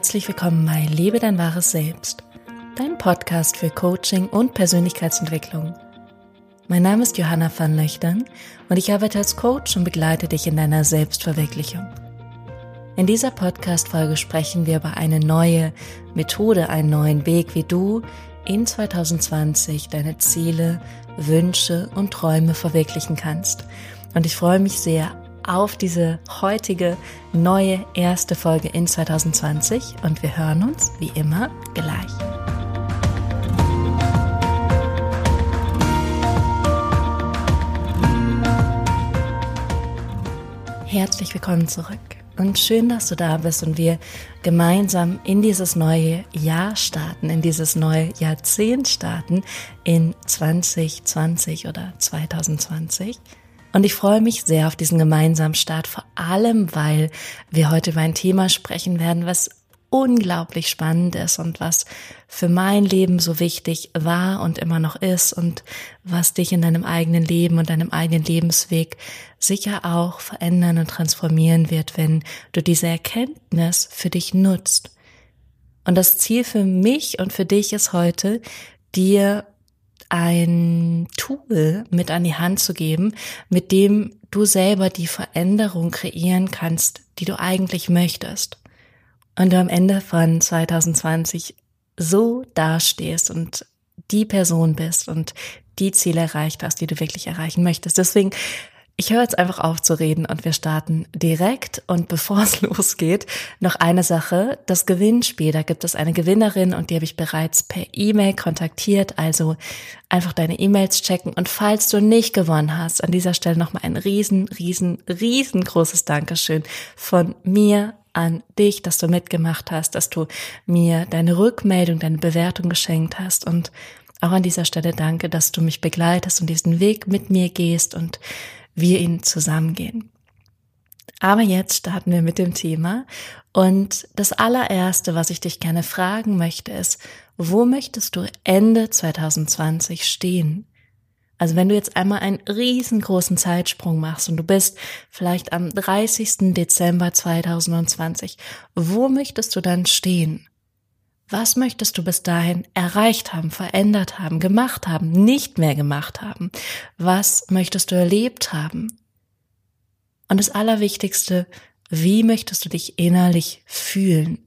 Herzlich willkommen bei Lebe dein wahres Selbst, dein Podcast für Coaching und Persönlichkeitsentwicklung. Mein Name ist Johanna van Löchtern und ich arbeite als Coach und begleite dich in deiner Selbstverwirklichung. In dieser Podcast-Folge sprechen wir über eine neue Methode, einen neuen Weg, wie du in 2020 deine Ziele, Wünsche und Träume verwirklichen kannst. Und ich freue mich sehr auf diese heutige neue erste Folge in 2020 und wir hören uns wie immer gleich. Herzlich willkommen zurück und schön, dass du da bist und wir gemeinsam in dieses neue Jahr starten, in dieses neue Jahrzehnt starten in 2020 oder 2020. Und ich freue mich sehr auf diesen gemeinsamen Start, vor allem weil wir heute über ein Thema sprechen werden, was unglaublich spannend ist und was für mein Leben so wichtig war und immer noch ist und was dich in deinem eigenen Leben und deinem eigenen Lebensweg sicher auch verändern und transformieren wird, wenn du diese Erkenntnis für dich nutzt. Und das Ziel für mich und für dich ist heute, dir ein Tool mit an die Hand zu geben, mit dem du selber die Veränderung kreieren kannst, die du eigentlich möchtest. Und du am Ende von 2020 so dastehst und die Person bist und die Ziele erreicht hast, die du wirklich erreichen möchtest. Deswegen ich höre jetzt einfach auf zu reden und wir starten direkt. Und bevor es losgeht, noch eine Sache. Das Gewinnspiel, da gibt es eine Gewinnerin und die habe ich bereits per E-Mail kontaktiert. Also einfach deine E-Mails checken. Und falls du nicht gewonnen hast, an dieser Stelle nochmal ein riesen, riesen, riesengroßes Dankeschön von mir an dich, dass du mitgemacht hast, dass du mir deine Rückmeldung, deine Bewertung geschenkt hast und auch an dieser Stelle danke, dass du mich begleitest und diesen Weg mit mir gehst und wir ihn zusammengehen. Aber jetzt starten wir mit dem Thema. Und das allererste, was ich dich gerne fragen möchte, ist, wo möchtest du Ende 2020 stehen? Also wenn du jetzt einmal einen riesengroßen Zeitsprung machst und du bist vielleicht am 30. Dezember 2020, wo möchtest du dann stehen? Was möchtest du bis dahin erreicht haben, verändert haben, gemacht haben, nicht mehr gemacht haben? Was möchtest du erlebt haben? Und das Allerwichtigste, wie möchtest du dich innerlich fühlen?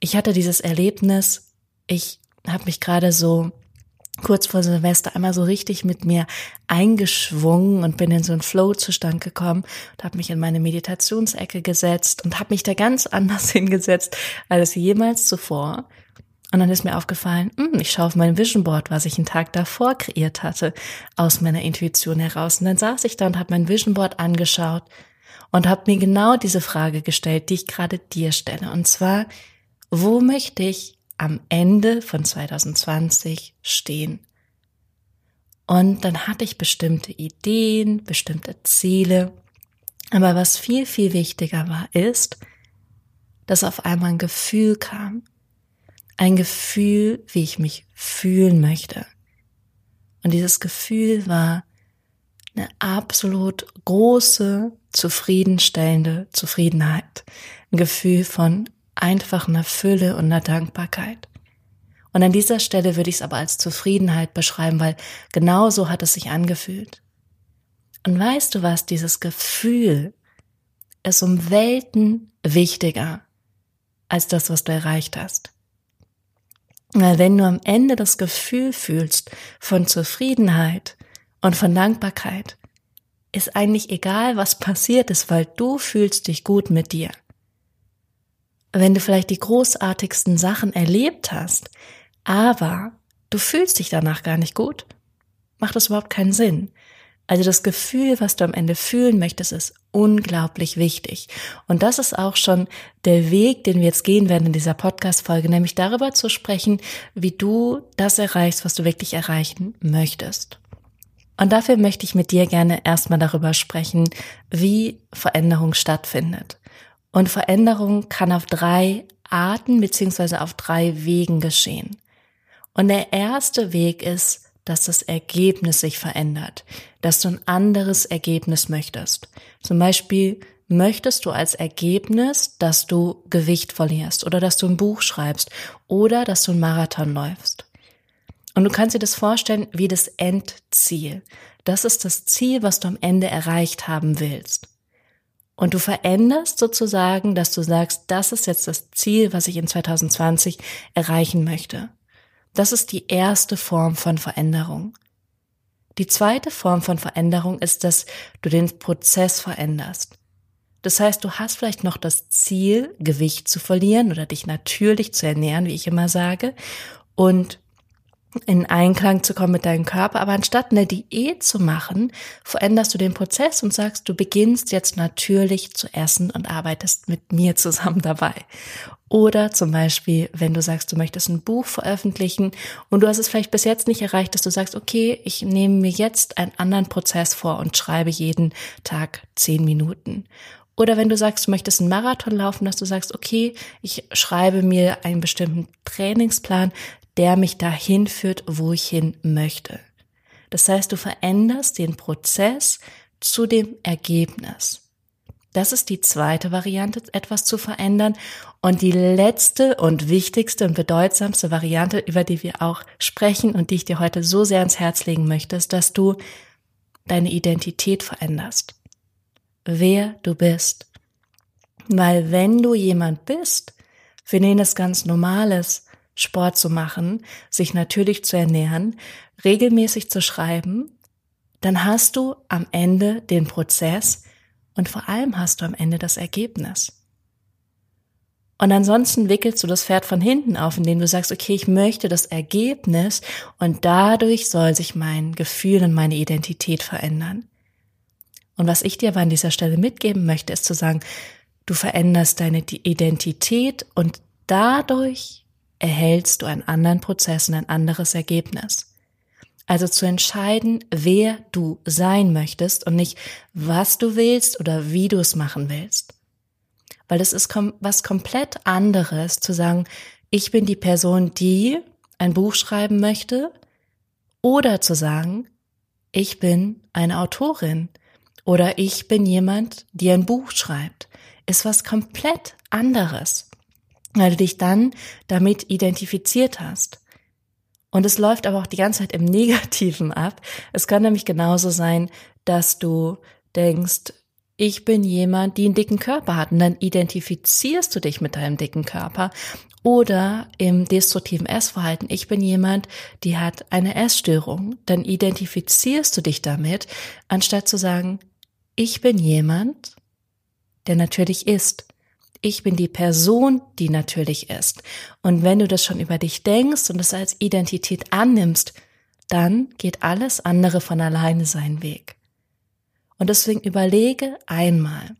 Ich hatte dieses Erlebnis, ich habe mich gerade so kurz vor Silvester einmal so richtig mit mir eingeschwungen und bin in so einen Flow-Zustand gekommen und habe mich in meine Meditationsecke gesetzt und habe mich da ganz anders hingesetzt als jemals zuvor. Und dann ist mir aufgefallen, hm, ich schaue auf mein Vision Board, was ich einen Tag davor kreiert hatte, aus meiner Intuition heraus. Und dann saß ich da und habe mein Vision Board angeschaut und habe mir genau diese Frage gestellt, die ich gerade dir stelle. Und zwar, wo möchte ich am Ende von 2020 stehen. Und dann hatte ich bestimmte Ideen, bestimmte Ziele. Aber was viel, viel wichtiger war, ist, dass auf einmal ein Gefühl kam. Ein Gefühl, wie ich mich fühlen möchte. Und dieses Gefühl war eine absolut große, zufriedenstellende Zufriedenheit. Ein Gefühl von einfach einer Fülle und einer Dankbarkeit. Und an dieser Stelle würde ich es aber als Zufriedenheit beschreiben, weil genau so hat es sich angefühlt. Und weißt du was, dieses Gefühl ist um Welten wichtiger als das, was du erreicht hast. Weil wenn du am Ende das Gefühl fühlst von Zufriedenheit und von Dankbarkeit, ist eigentlich egal, was passiert ist, weil du fühlst dich gut mit dir wenn du vielleicht die großartigsten Sachen erlebt hast, aber du fühlst dich danach gar nicht gut, macht das überhaupt keinen Sinn. Also das Gefühl, was du am Ende fühlen möchtest, ist unglaublich wichtig. Und das ist auch schon der Weg, den wir jetzt gehen werden in dieser Podcast-Folge, nämlich darüber zu sprechen, wie du das erreichst, was du wirklich erreichen möchtest. Und dafür möchte ich mit dir gerne erstmal darüber sprechen, wie Veränderung stattfindet. Und Veränderung kann auf drei Arten beziehungsweise auf drei Wegen geschehen. Und der erste Weg ist, dass das Ergebnis sich verändert, dass du ein anderes Ergebnis möchtest. Zum Beispiel möchtest du als Ergebnis, dass du Gewicht verlierst oder dass du ein Buch schreibst oder dass du einen Marathon läufst. Und du kannst dir das vorstellen wie das Endziel. Das ist das Ziel, was du am Ende erreicht haben willst. Und du veränderst sozusagen, dass du sagst, das ist jetzt das Ziel, was ich in 2020 erreichen möchte. Das ist die erste Form von Veränderung. Die zweite Form von Veränderung ist, dass du den Prozess veränderst. Das heißt, du hast vielleicht noch das Ziel, Gewicht zu verlieren oder dich natürlich zu ernähren, wie ich immer sage, und in Einklang zu kommen mit deinem Körper. Aber anstatt eine Diät zu machen, veränderst du den Prozess und sagst, du beginnst jetzt natürlich zu essen und arbeitest mit mir zusammen dabei. Oder zum Beispiel, wenn du sagst, du möchtest ein Buch veröffentlichen und du hast es vielleicht bis jetzt nicht erreicht, dass du sagst, okay, ich nehme mir jetzt einen anderen Prozess vor und schreibe jeden Tag zehn Minuten. Oder wenn du sagst, du möchtest einen Marathon laufen, dass du sagst, okay, ich schreibe mir einen bestimmten Trainingsplan, der mich dahin führt, wo ich hin möchte. Das heißt, du veränderst den Prozess zu dem Ergebnis. Das ist die zweite Variante, etwas zu verändern. Und die letzte und wichtigste und bedeutsamste Variante, über die wir auch sprechen und die ich dir heute so sehr ans Herz legen möchte, ist, dass du deine Identität veränderst wer du bist. Weil wenn du jemand bist, für den es ganz normal ist, Sport zu machen, sich natürlich zu ernähren, regelmäßig zu schreiben, dann hast du am Ende den Prozess und vor allem hast du am Ende das Ergebnis. Und ansonsten wickelst du das Pferd von hinten auf, indem du sagst, okay, ich möchte das Ergebnis und dadurch soll sich mein Gefühl und meine Identität verändern. Und was ich dir aber an dieser Stelle mitgeben möchte, ist zu sagen, du veränderst deine Identität und dadurch erhältst du einen anderen Prozess und ein anderes Ergebnis. Also zu entscheiden, wer du sein möchtest und nicht, was du willst oder wie du es machen willst. Weil es ist was komplett anderes zu sagen, ich bin die Person, die ein Buch schreiben möchte oder zu sagen, ich bin eine Autorin, oder ich bin jemand, die ein Buch schreibt, ist was komplett anderes, weil du dich dann damit identifiziert hast. Und es läuft aber auch die ganze Zeit im Negativen ab. Es kann nämlich genauso sein, dass du denkst, ich bin jemand, die einen dicken Körper hat und dann identifizierst du dich mit deinem dicken Körper. Oder im destruktiven Essverhalten, ich bin jemand, die hat eine Essstörung, dann identifizierst du dich damit, anstatt zu sagen, ich bin jemand, der natürlich ist. Ich bin die Person, die natürlich ist. Und wenn du das schon über dich denkst und es als Identität annimmst, dann geht alles andere von alleine seinen Weg. Und deswegen überlege einmal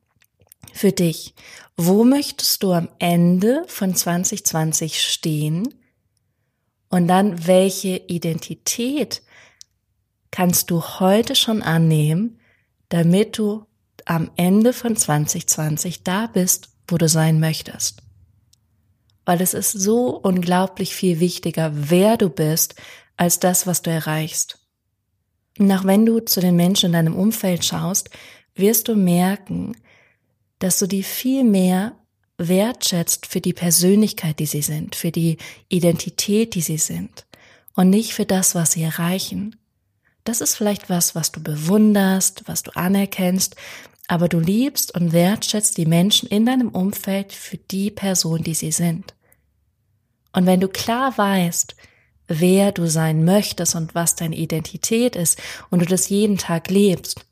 für dich, wo möchtest du am Ende von 2020 stehen? Und dann, welche Identität kannst du heute schon annehmen, damit du am Ende von 2020 da bist, wo du sein möchtest. Weil es ist so unglaublich viel wichtiger, wer du bist, als das, was du erreichst. Und auch wenn du zu den Menschen in deinem Umfeld schaust, wirst du merken, dass du die viel mehr wertschätzt für die Persönlichkeit, die sie sind, für die Identität, die sie sind und nicht für das, was sie erreichen. Das ist vielleicht was, was du bewunderst, was du anerkennst, aber du liebst und wertschätzt die Menschen in deinem Umfeld für die Person, die sie sind. Und wenn du klar weißt, wer du sein möchtest und was deine Identität ist und du das jeden Tag lebst,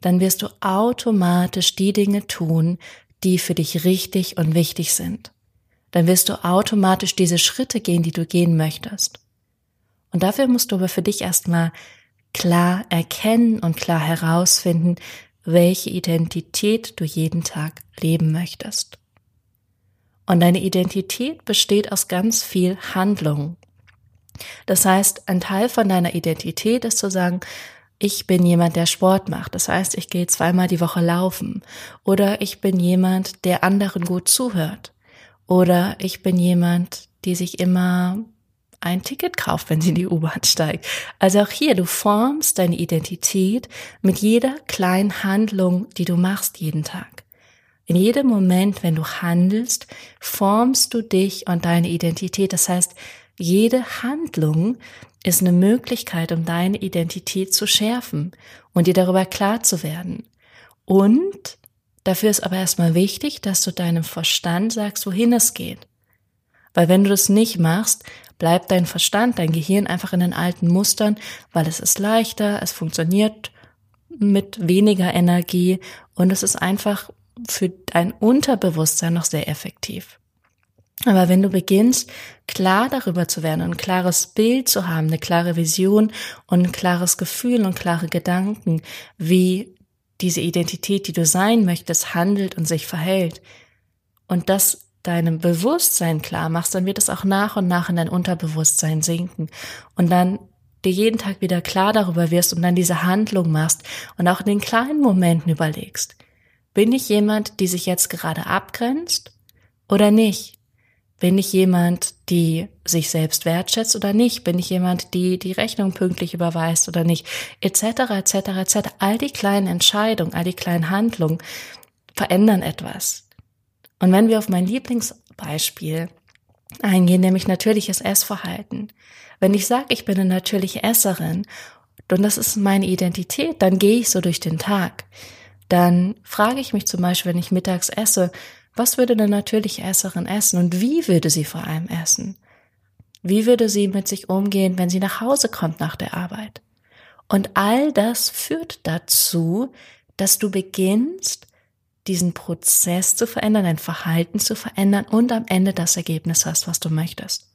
dann wirst du automatisch die Dinge tun, die für dich richtig und wichtig sind. Dann wirst du automatisch diese Schritte gehen, die du gehen möchtest. Und dafür musst du aber für dich erstmal klar erkennen und klar herausfinden, welche Identität du jeden Tag leben möchtest. Und deine Identität besteht aus ganz viel Handlung. Das heißt, ein Teil von deiner Identität ist zu sagen, ich bin jemand, der Sport macht. Das heißt, ich gehe zweimal die Woche laufen. Oder ich bin jemand, der anderen gut zuhört. Oder ich bin jemand, die sich immer ein Ticket kauft, wenn sie in die U-Bahn steigt. Also auch hier, du formst deine Identität mit jeder kleinen Handlung, die du machst jeden Tag. In jedem Moment, wenn du handelst, formst du dich und deine Identität. Das heißt, jede Handlung ist eine Möglichkeit, um deine Identität zu schärfen und dir darüber klar zu werden. Und dafür ist aber erstmal wichtig, dass du deinem Verstand sagst, wohin es geht. Weil wenn du das nicht machst, bleibt dein Verstand, dein Gehirn einfach in den alten Mustern, weil es ist leichter, es funktioniert mit weniger Energie und es ist einfach für dein Unterbewusstsein noch sehr effektiv. Aber wenn du beginnst, klar darüber zu werden und ein klares Bild zu haben, eine klare Vision und ein klares Gefühl und klare Gedanken, wie diese Identität, die du sein möchtest, handelt und sich verhält, und das deinem Bewusstsein klar machst, dann wird es auch nach und nach in dein Unterbewusstsein sinken. Und dann dir jeden Tag wieder klar darüber wirst und dann diese Handlung machst und auch in den kleinen Momenten überlegst. Bin ich jemand, die sich jetzt gerade abgrenzt oder nicht? Bin ich jemand, die sich selbst wertschätzt oder nicht? Bin ich jemand, die die Rechnung pünktlich überweist oder nicht? Etc. etc. etc. All die kleinen Entscheidungen, all die kleinen Handlungen verändern etwas. Und wenn wir auf mein Lieblingsbeispiel eingehen, nämlich natürliches Essverhalten. Wenn ich sage, ich bin eine natürliche Esserin und das ist meine Identität, dann gehe ich so durch den Tag. Dann frage ich mich zum Beispiel, wenn ich mittags esse, was würde eine natürliche Esserin essen und wie würde sie vor allem essen? Wie würde sie mit sich umgehen, wenn sie nach Hause kommt nach der Arbeit? Und all das führt dazu, dass du beginnst, diesen Prozess zu verändern, dein Verhalten zu verändern und am Ende das Ergebnis hast, was du möchtest.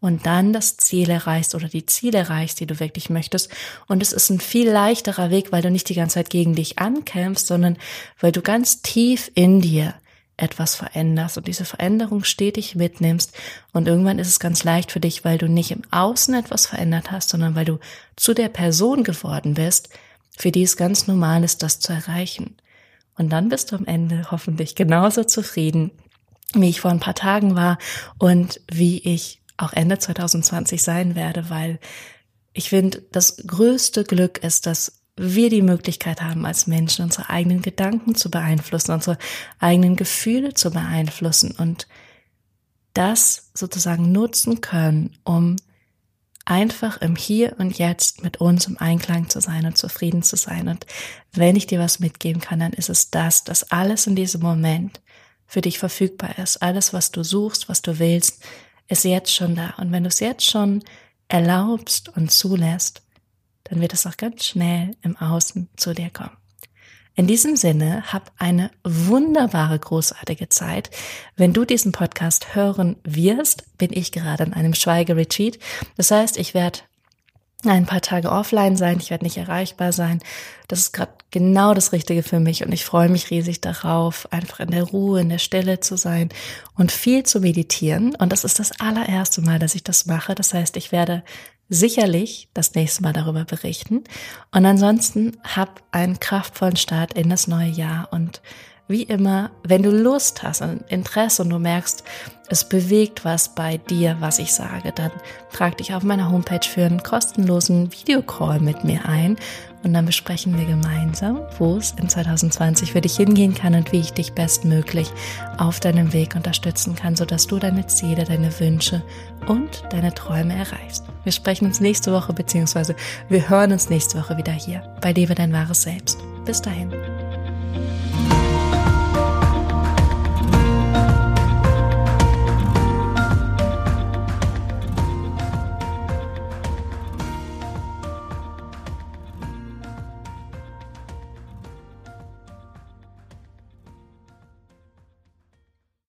Und dann das Ziel erreichst oder die Ziele erreichst, die du wirklich möchtest. Und es ist ein viel leichterer Weg, weil du nicht die ganze Zeit gegen dich ankämpfst, sondern weil du ganz tief in dir etwas veränderst und diese Veränderung stetig mitnimmst und irgendwann ist es ganz leicht für dich, weil du nicht im Außen etwas verändert hast, sondern weil du zu der Person geworden bist, für die es ganz normal ist, das zu erreichen. Und dann bist du am Ende hoffentlich genauso zufrieden, wie ich vor ein paar Tagen war und wie ich auch Ende 2020 sein werde, weil ich finde, das größte Glück ist, dass wir die Möglichkeit haben, als Menschen unsere eigenen Gedanken zu beeinflussen, unsere eigenen Gefühle zu beeinflussen und das sozusagen nutzen können, um einfach im Hier und Jetzt mit uns im Einklang zu sein und zufrieden zu sein. Und wenn ich dir was mitgeben kann, dann ist es das, dass alles in diesem Moment für dich verfügbar ist. Alles, was du suchst, was du willst, ist jetzt schon da. Und wenn du es jetzt schon erlaubst und zulässt, dann wird es auch ganz schnell im Außen zu dir kommen. In diesem Sinne, hab eine wunderbare, großartige Zeit. Wenn du diesen Podcast hören wirst, bin ich gerade in einem Schweigeretreat. Das heißt, ich werde ein paar Tage offline sein, ich werde nicht erreichbar sein. Das ist gerade genau das Richtige für mich und ich freue mich riesig darauf, einfach in der Ruhe, in der Stille zu sein und viel zu meditieren. Und das ist das allererste Mal, dass ich das mache. Das heißt, ich werde sicherlich das nächste Mal darüber berichten. Und ansonsten hab einen kraftvollen Start in das neue Jahr und wie immer, wenn du Lust hast und Interesse und du merkst, es bewegt was bei dir, was ich sage, dann trag dich auf meiner Homepage für einen kostenlosen Videocall mit mir ein und dann besprechen wir gemeinsam, wo es in 2020 für dich hingehen kann und wie ich dich bestmöglich auf deinem Weg unterstützen kann, sodass du deine Ziele, deine Wünsche und deine Träume erreichst. Wir sprechen uns nächste Woche beziehungsweise wir hören uns nächste Woche wieder hier bei Lebe dein wahres Selbst. Bis dahin.